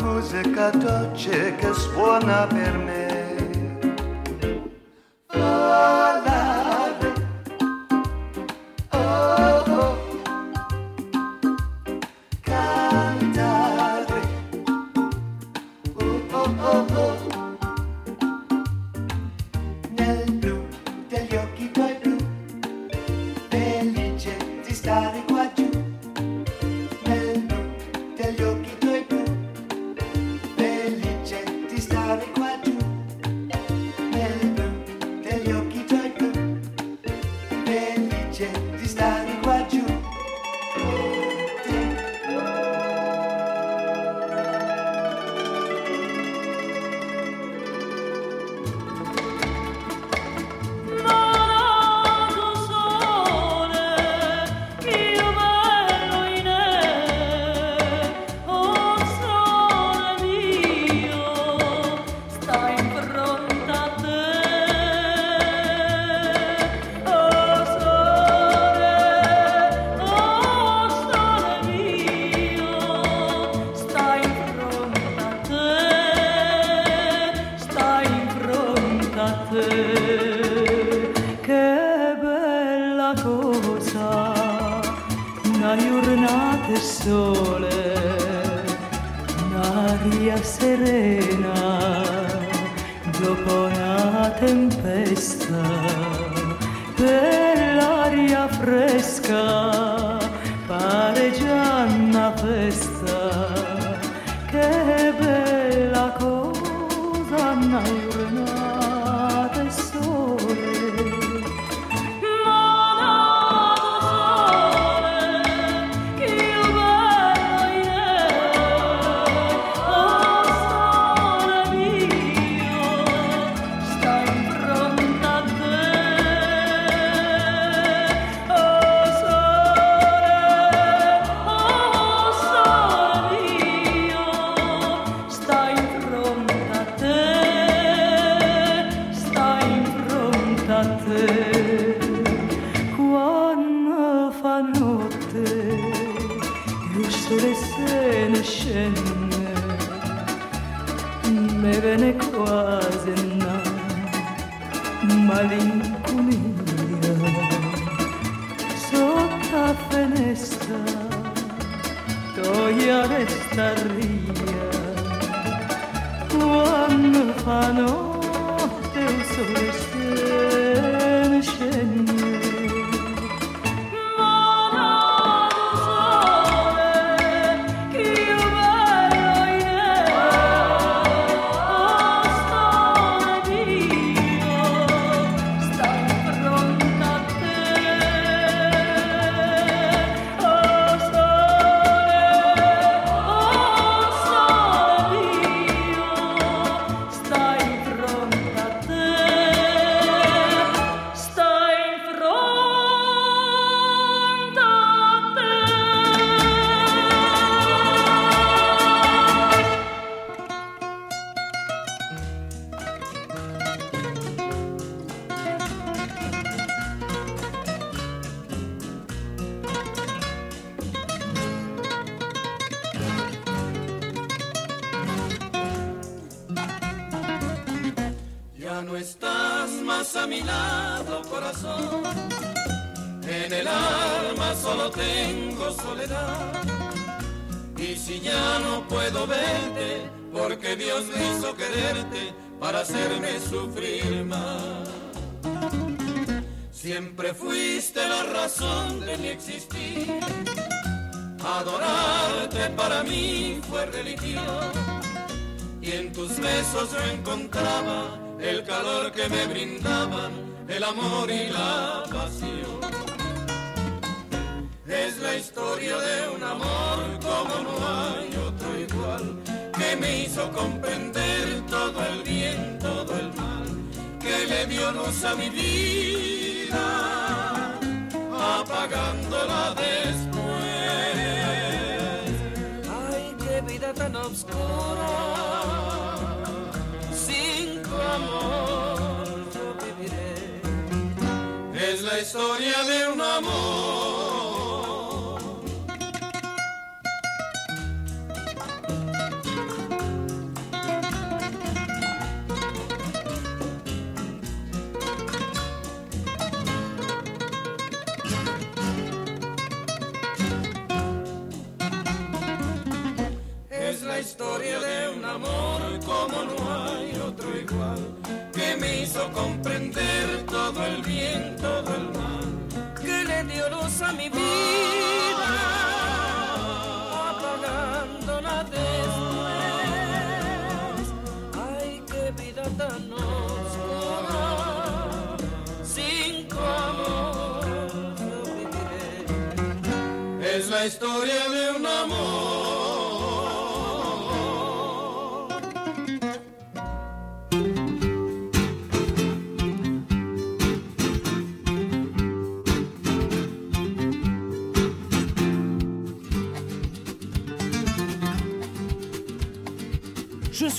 musica dolce che suona per me. Que le dio luz a mi vida, apagándola después. Ay, qué vida tan oscura, sin tu amor yo viviré. Es la historia de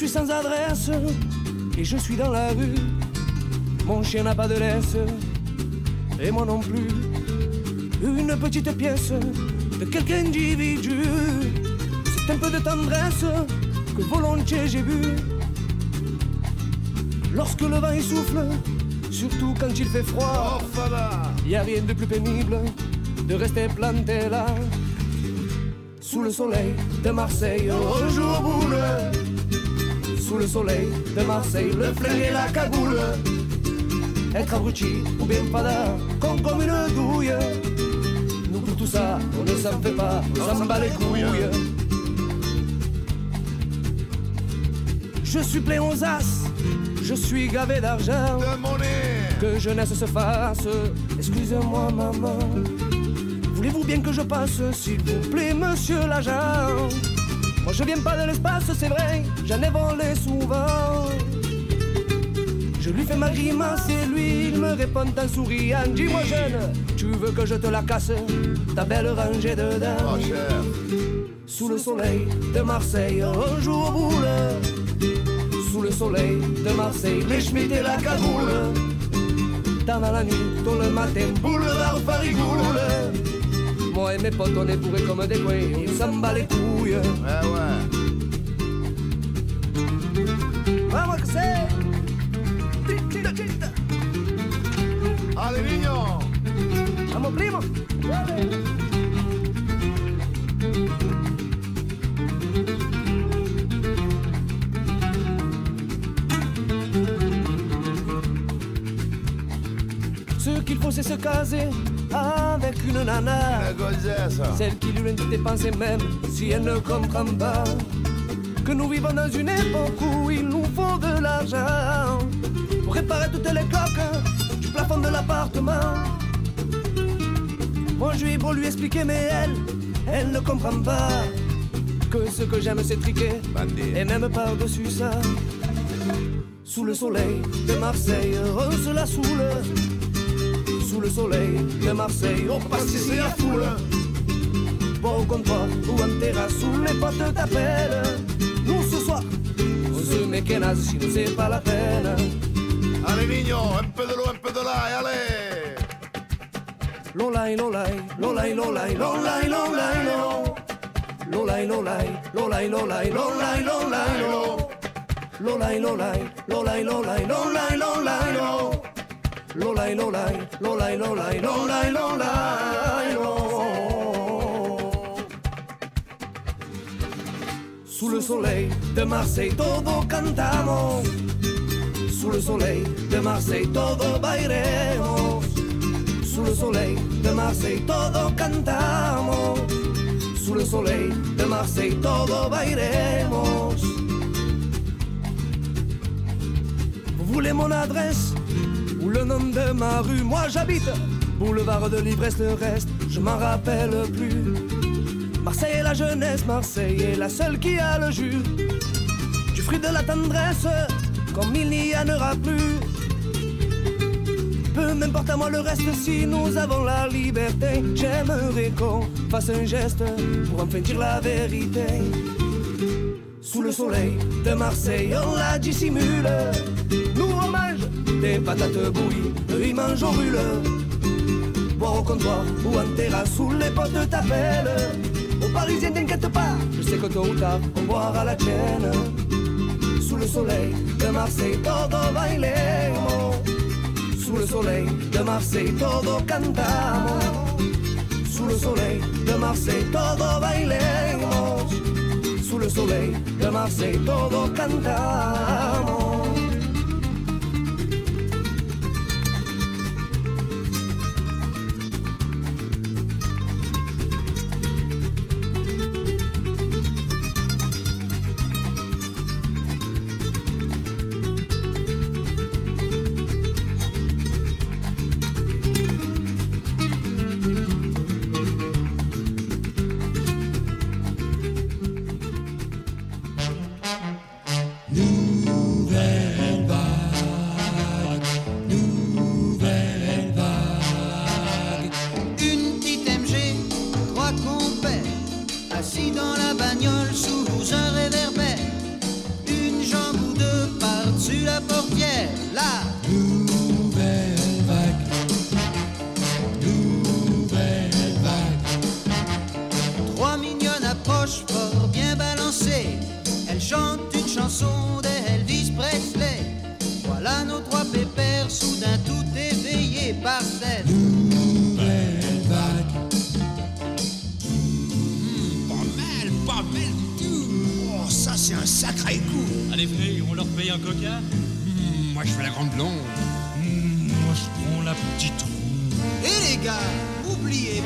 suis sans adresse et je suis dans la rue. Mon chien n'a pas de laisse et moi non plus. Une petite pièce de quelque individu. C'est un peu de tendresse que volontiers j'ai vu. Lorsque le vent souffle, surtout quand il fait froid, y a rien de plus pénible de rester planté là. Sous le soleil de Marseille, au jour sous le soleil de Marseille, le flingue et la cagoule. Être abruti ou bien fada, con comme une douille. Nous pour tout ça, on ne s'en fait pas, on s'en bat les couilles. Je suis plein aux as, je suis gavé d'argent. Que jeunesse se fasse, excusez-moi maman. Voulez-vous bien que je passe, s'il vous plaît, monsieur l'agent? Moi je viens pas de l'espace, c'est vrai, j'en ai volé souvent. Je lui fais ma grimace et lui, il me répond en souriant. Dis-moi jeune, tu veux que je te la casse, ta belle rangée de dames. Sous le soleil de Marseille, un jour boule. Sous le soleil de Marseille, les schmitts et la cagoule. Dans la nuit, tôt le matin, boulevard Farigoule moi et mes potes, on est bourrés comme des couilles, on s'en bat les couilles. Ah ouais. Vamos que c'est. Allez, niño. Vamos, primo. Allez. qu'il faut c'est se caser avec une nana. Celle qui lui des pensées même si elle ne comprend pas. Que nous vivons dans une époque où il nous faut de l'argent pour réparer toutes les coques du plafond de l'appartement. Moi je lui beau lui expliquer, mais elle, elle ne comprend pas que ce que j'aime c'est triquer. Et même par-dessus ça, sous le soleil de Marseille, on se la saoule. Sous le soleil de Marseille, on passe ici la foule. Bon au comptoir ou en terrasse, sous les potes t'appellent. Nous ce soir, on se met si nous c'est pas la peine. Allez, niño, un peu de l'eau, un peu de l'ail, allez Lolai, lolai, lolai, lolai, lolai, lolai, lo. Lolai, lolai, lolai, lolai, lolai, lolai, lo. Lolai, lolai, lolai, lolai, lolai, lolai, lo. Lolai, lolai, lolai, lolai, lolai, lolai, lo. Sous le soleil de Marseille todo cantamos. Sous le soleil de Marseille todo bailemos. Sous le soleil de Marseille todo cantamos. Sous le soleil de Marseille todo bailemos. Vous voulez mon adresse le nom de ma rue Moi j'habite boulevard de l'ivresse, le reste je m'en rappelle plus. Marseille est la jeunesse, Marseille est la seule qui a le jus. Du fruit de la tendresse, comme il n'y en aura plus. Peu m'importe à moi le reste si nous avons la liberté. J'aimerais qu'on fasse un geste pour enfin dire la vérité. Sous le soleil de Marseille, on la dissimule. Des patates bouillies, eux ils au brûle. Boire au comptoir ou en terrasse sous les potes t'appellent. Aux Parisiens t'inquiète pas, je sais que tôt ou tard on boira la tienne. Sous le soleil de Marseille, todo bailemos. Sous le soleil de Marseille, todo cantamos. Sous le soleil de Marseille, todo bailemos. Sous le soleil de Marseille, todo cantamos. Prends la petite ronde. Et les gars, oubliez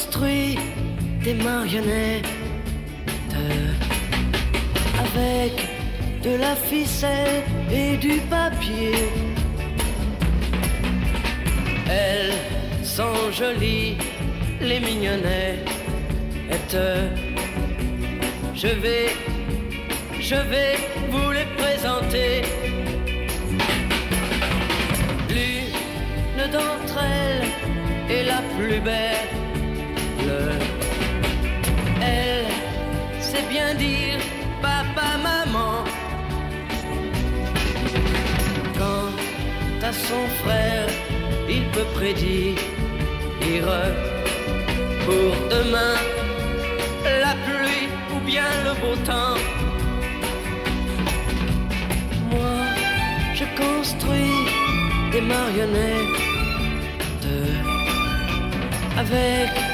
je construis des marionnettes avec de la ficelle et du papier. Elles sont jolies, les mignonnettes. Je vais, je vais vous les présenter. L'une d'entre elles est la plus belle. Elle sait bien dire papa, maman. Quant à son frère, il peut prédire pour demain la pluie ou bien le beau temps. Moi, je construis des marionnettes avec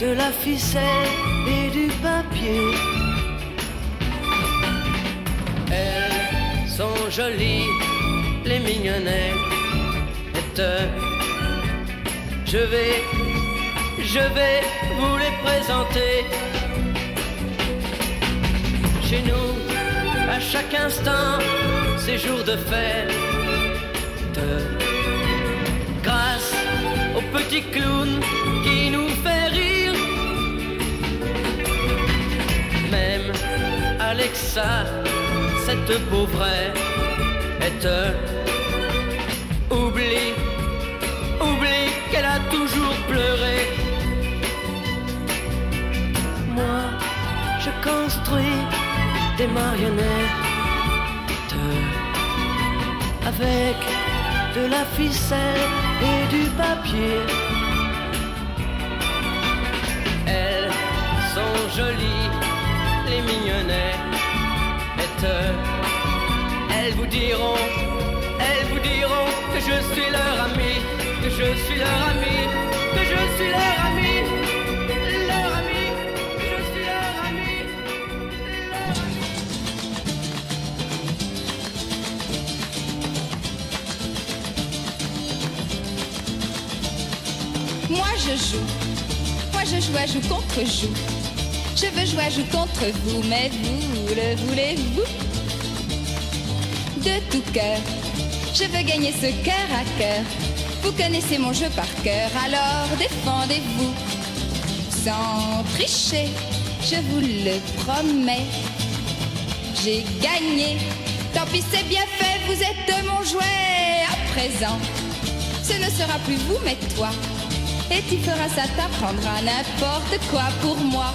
de la ficelle et du papier. Elles sont jolies, les mignonnettes. Je vais, je vais vous les présenter. Chez nous, à chaque instant, c'est jour de fête. Grâce au petit clown qui nous Alexa, cette pauvrette, oublie, oublie qu'elle a toujours pleuré. Moi, je construis des marionnettes avec de la ficelle et du papier. Elles sont jolies, les mignonnettes. Elles vous diront, elles vous diront que je suis leur ami, que je suis leur ami, que je suis leur ami. Leur ami, je suis leur ami. Moi je joue, moi je joue à joue contre joue. Je veux jouer à joue contre vous, mais vous le voulez-vous? De tout cœur, je veux gagner ce cœur à cœur. Vous connaissez mon jeu par cœur, alors défendez-vous. Sans tricher, je vous le promets. J'ai gagné, tant pis c'est bien fait, vous êtes mon jouet. À présent, ce ne sera plus vous, mais toi. Et tu feras ça, t'apprendras n'importe quoi pour moi.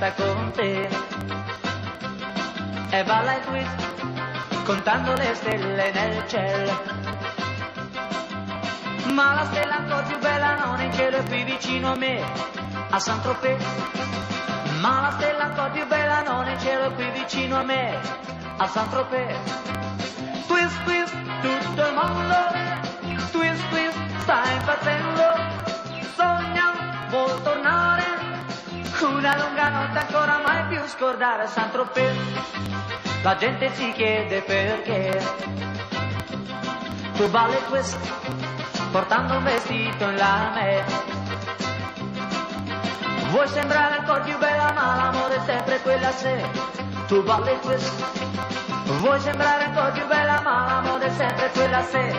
sta con te. E balla il twist, contando le stelle nel cielo. Ma la stella ancora più bella non è in cielo è qui vicino a me, a Saint-Tropez. Ma la stella ancora più bella non è in cielo è qui vicino a me, a Saint-Tropez. Twist, twist, tutto il mondo, twist, twist, sta impazzendo. una lunga notte ancora mai più scordare Saint-Tropez. La gente si chiede perché. Tu balli questo, portando un vestito in lame. Vuoi sembrare ancora più bella, ma l'amore è sempre quella se. Tu balli questo, vuoi sembrare ancora più bella, ma l'amore è sempre quella se.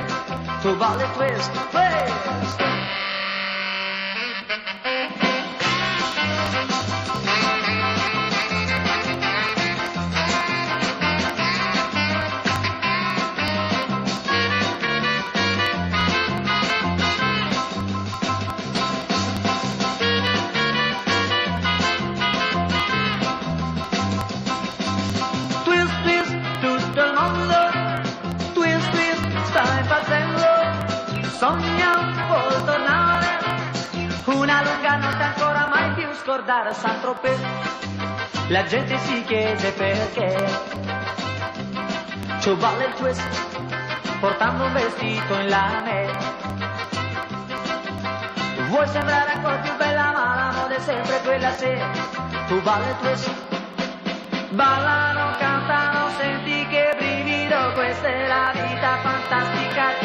Tu balli questo, questo. andare a Saint-Tropez, la gente si chiede perché. Ciò vale il twist, portando un vestito in lame. Vuoi sembrare ancora più bella, ma la moda è sempre quella se tu vale il twist. Ballano, cantano, senti che brivido, questa è la vita fantastica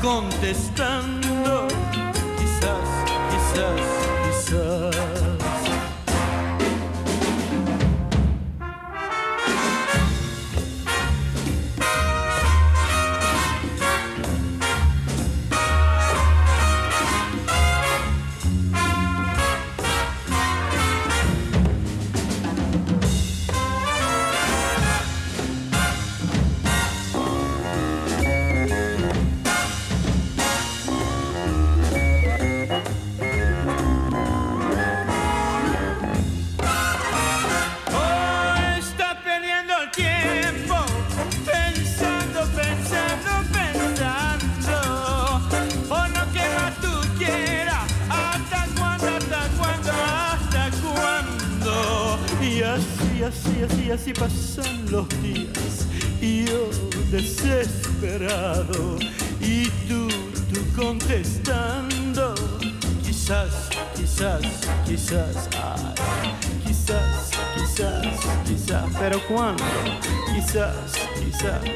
contestando, quizás, quizás, quizás. Jesus, Jesus.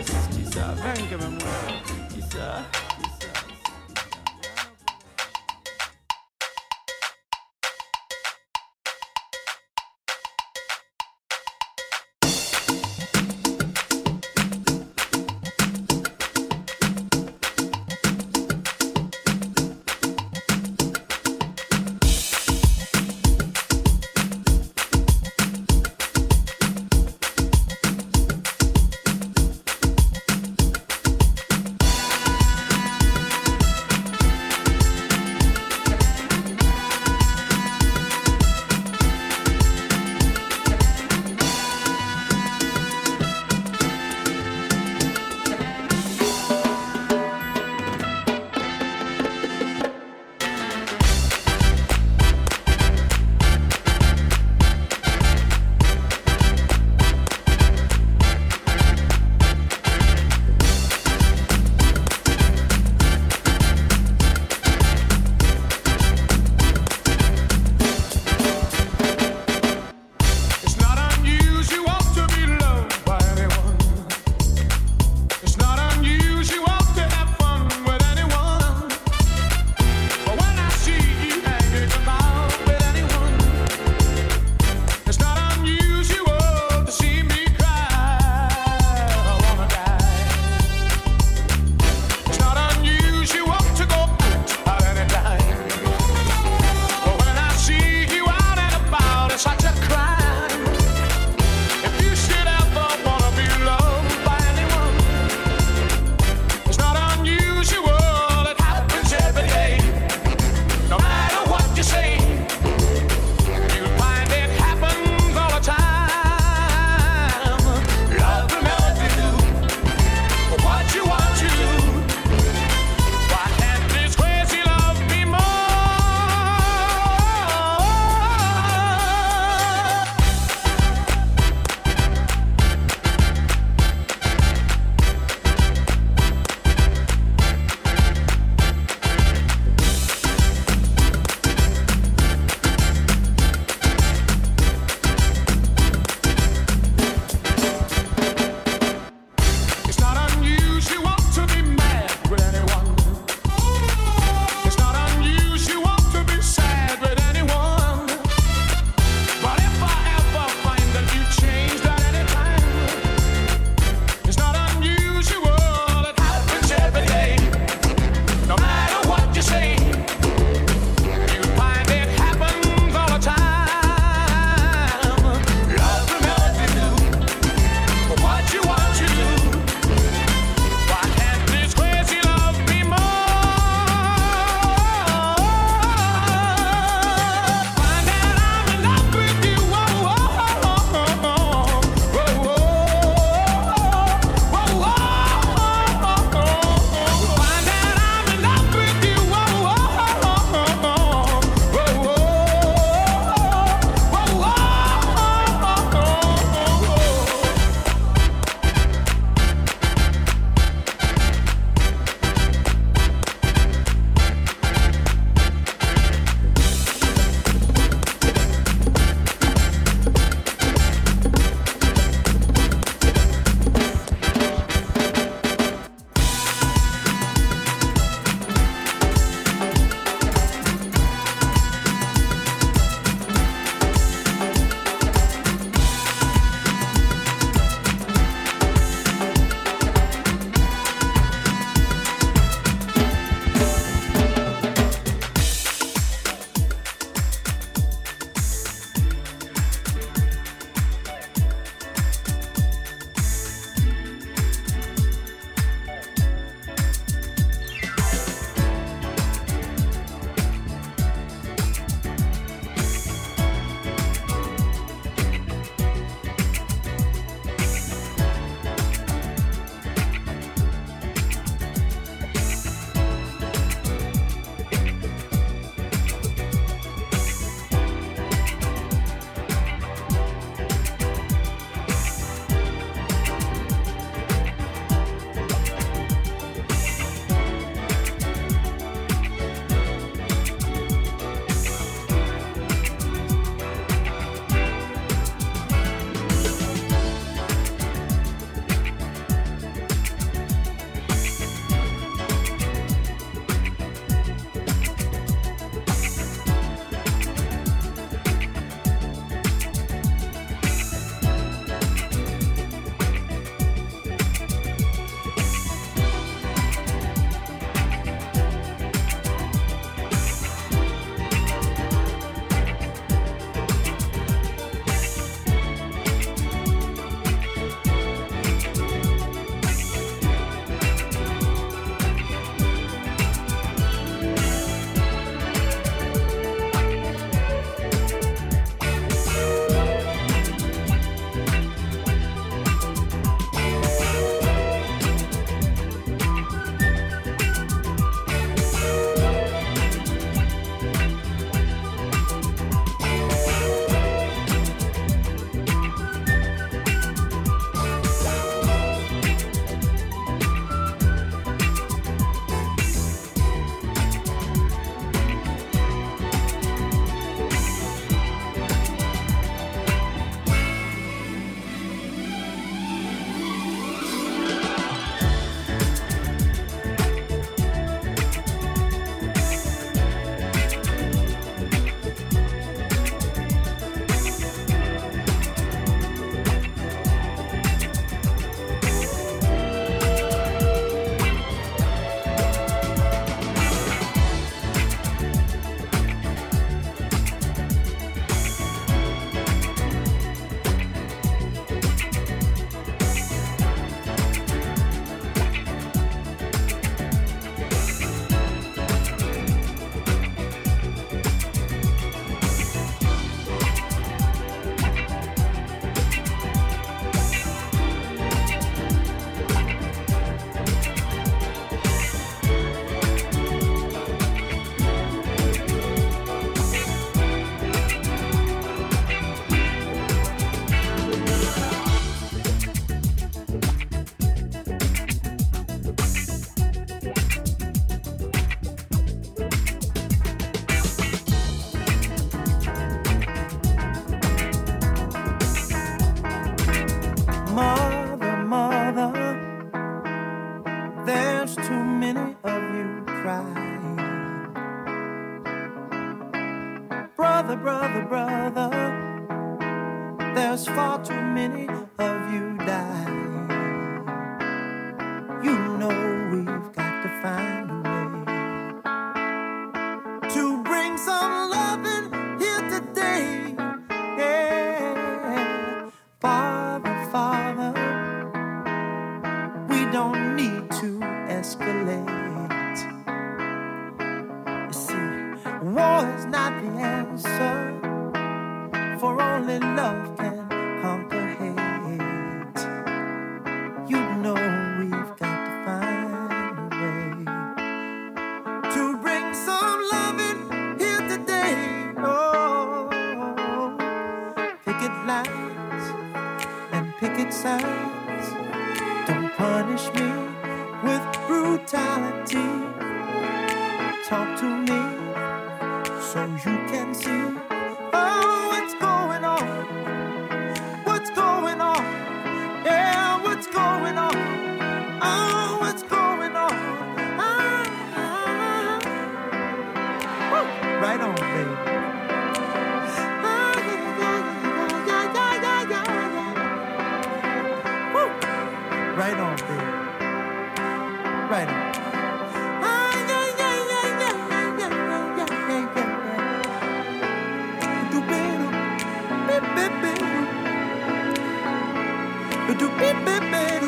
do beep beep beep.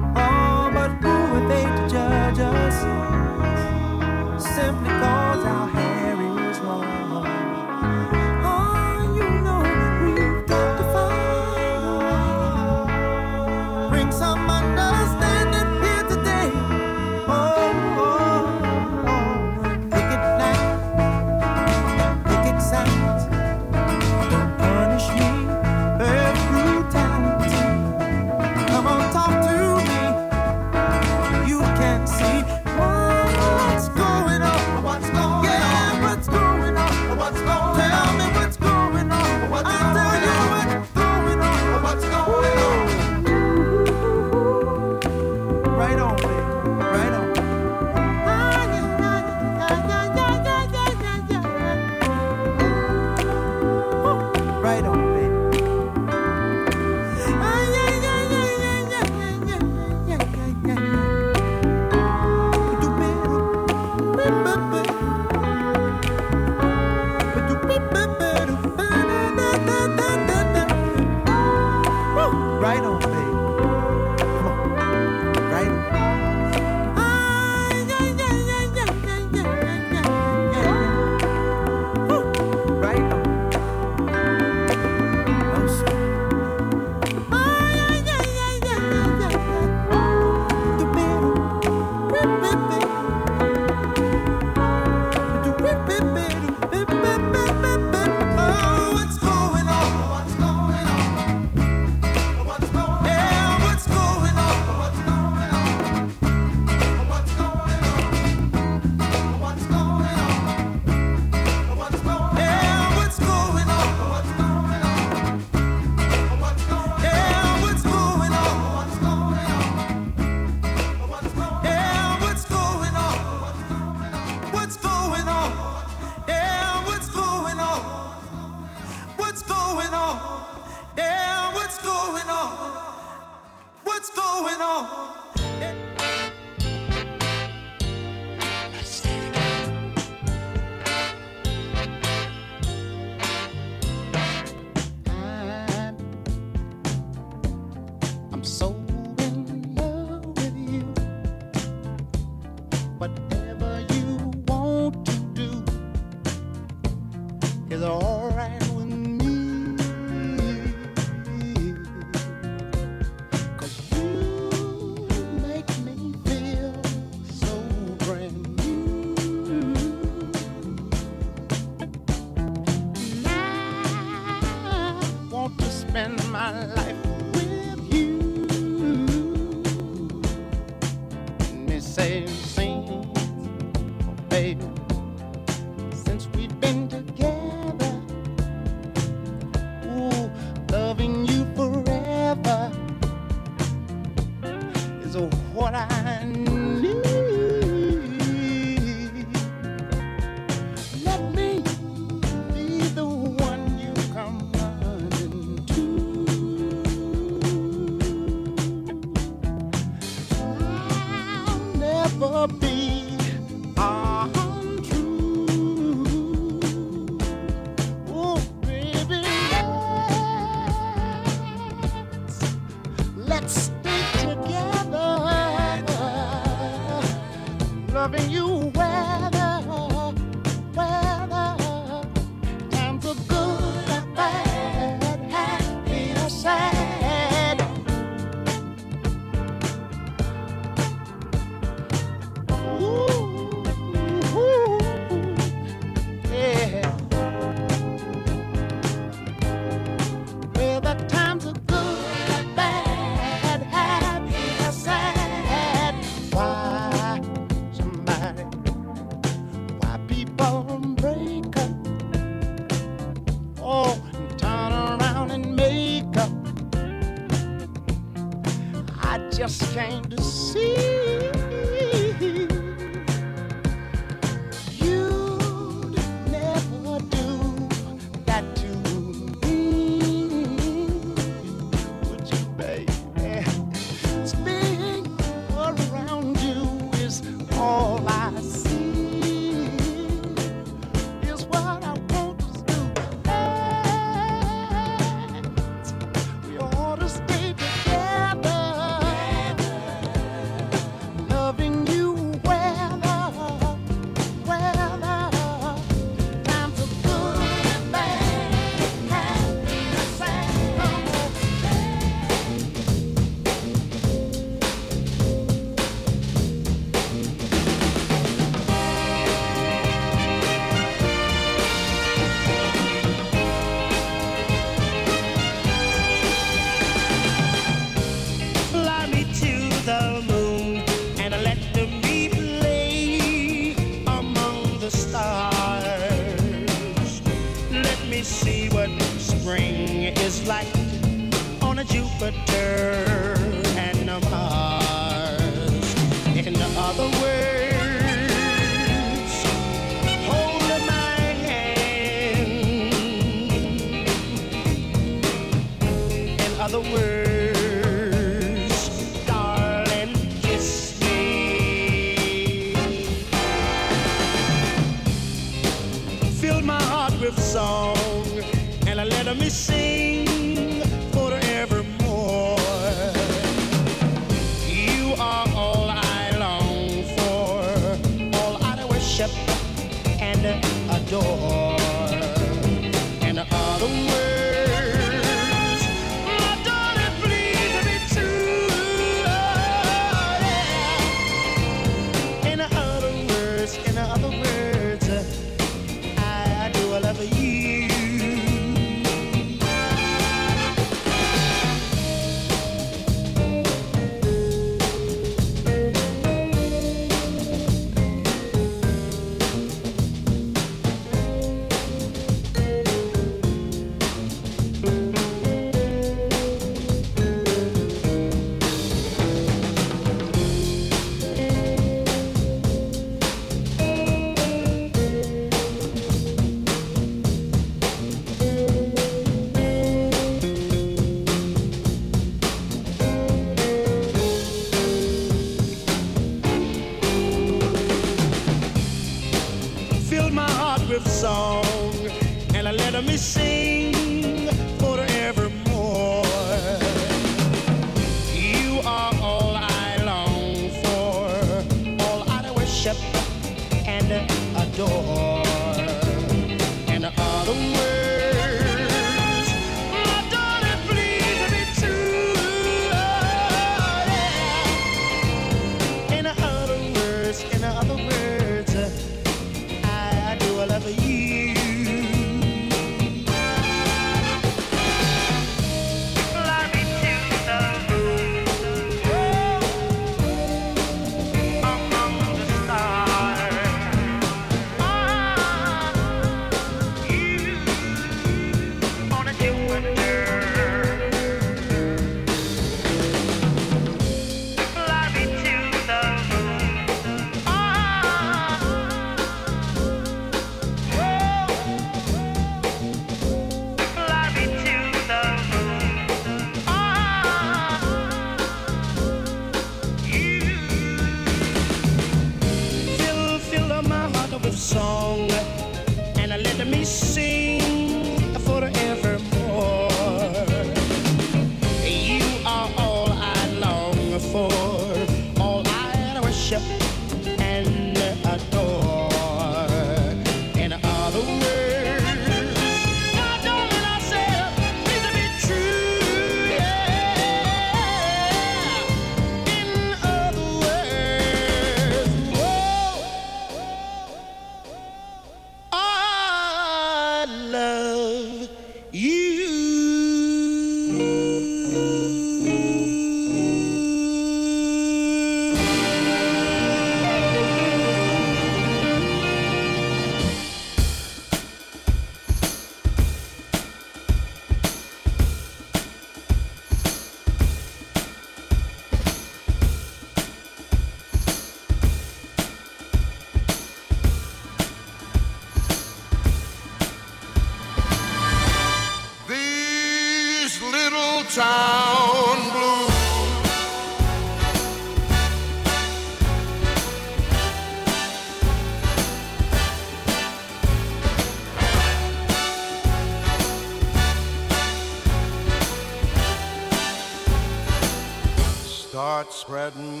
Spreading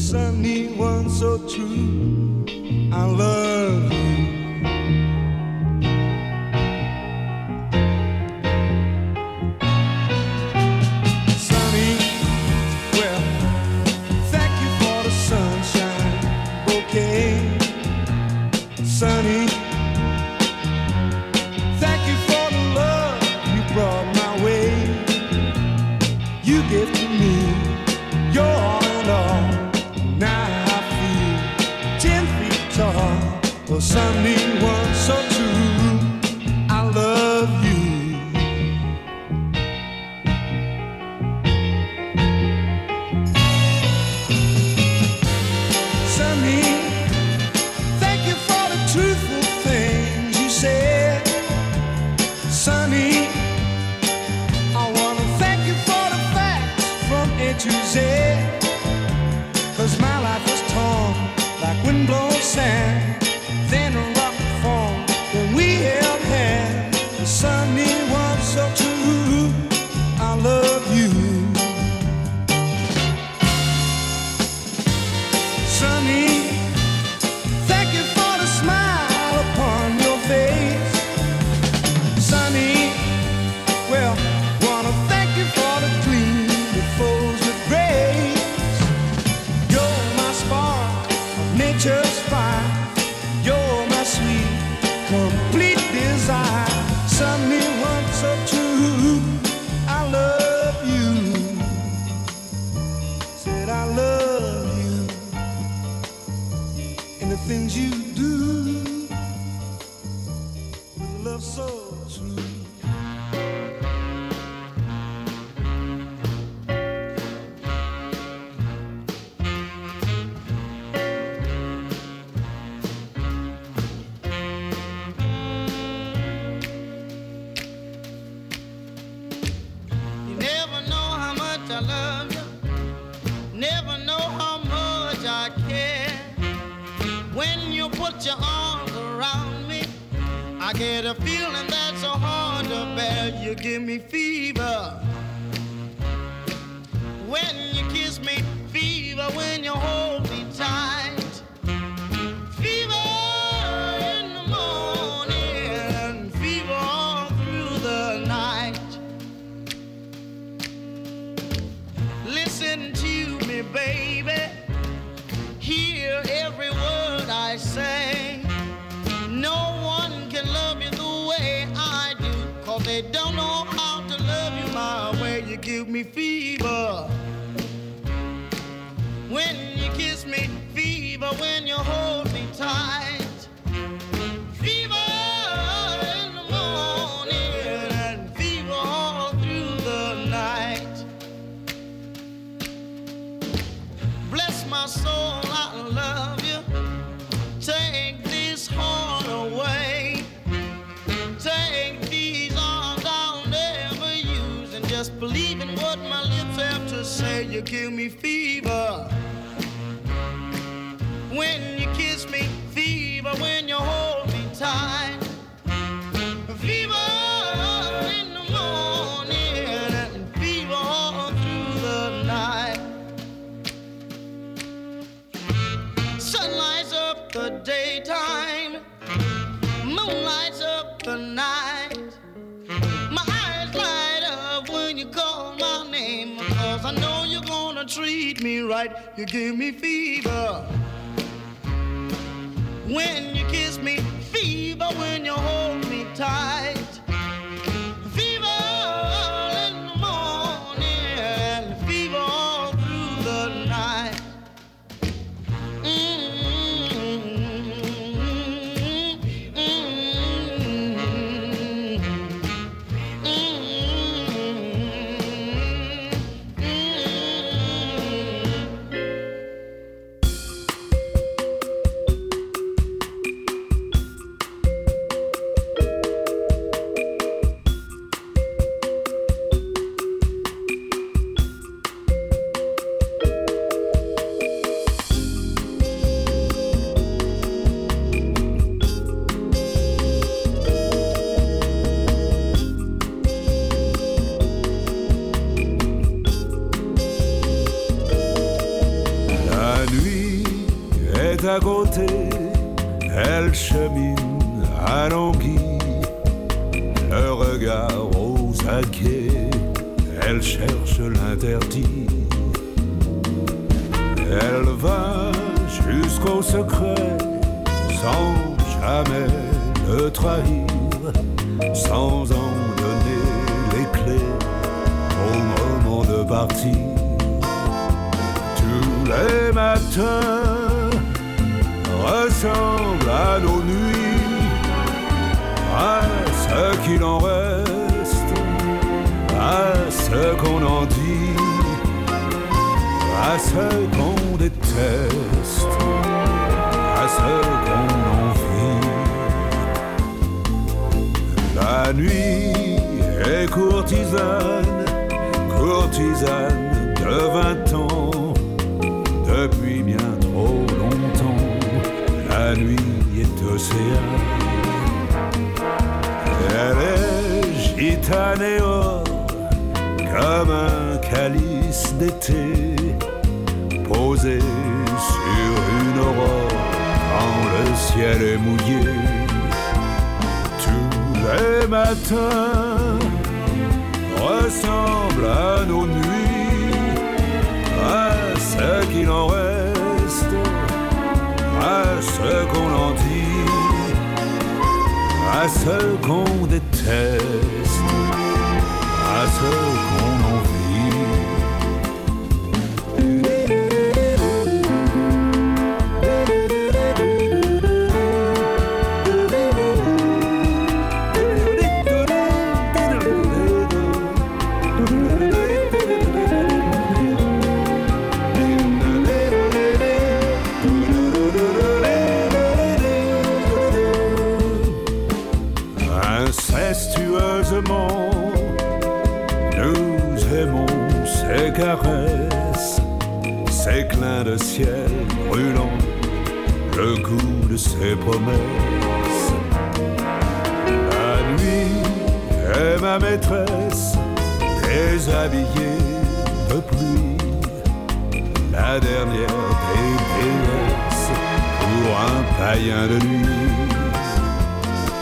sunny one so true. I love get a feeling that's so hard to bear. You give me fever when you kiss me, fever when you hold. kill me right, you give me fever. When you kiss me, fever when you hold me tight. Sur une aurore quand le ciel est mouillé. Tous les matins ressemblent à nos nuits, à ce qu'il en reste, à ce qu'on en dit, à ce qu'on déteste, à ce qu'on ciel brûlants, le goût de ses promesses. La nuit est ma maîtresse, déshabillée de pluie, la dernière des déesses pour un païen de nuit.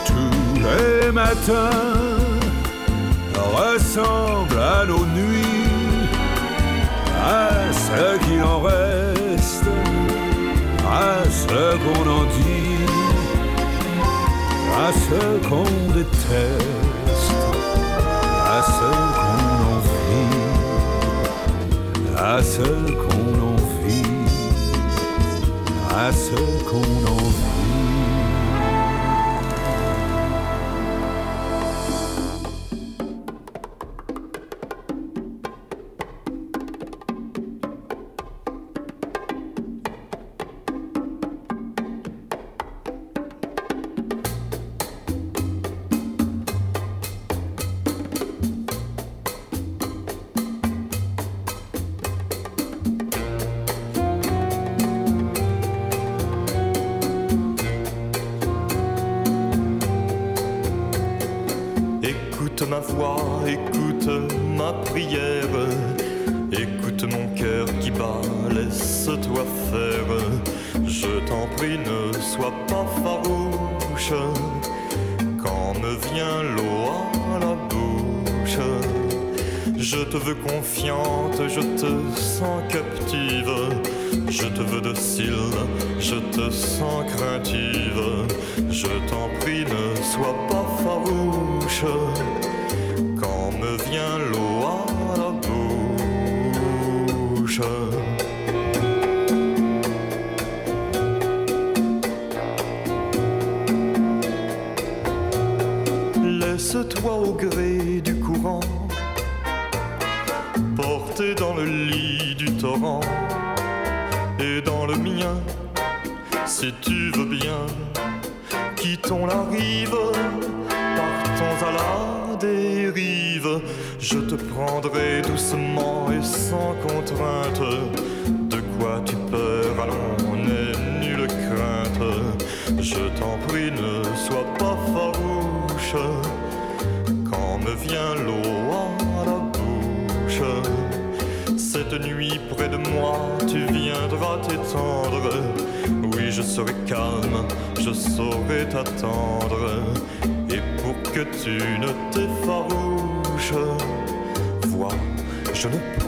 Tous les matins ressemblent à nos nuits, à ce qu'il en reste, à ce qu'on en dit, à ce qu'on déteste, à ce qu'on envie, à ce qu'on envie, à ce qu'on envie. Je te sens captive. Je te veux docile, je te sens craintive. Je t'en prie, ne sois pas farouche tu ne t'effarouches, vois, je ne prends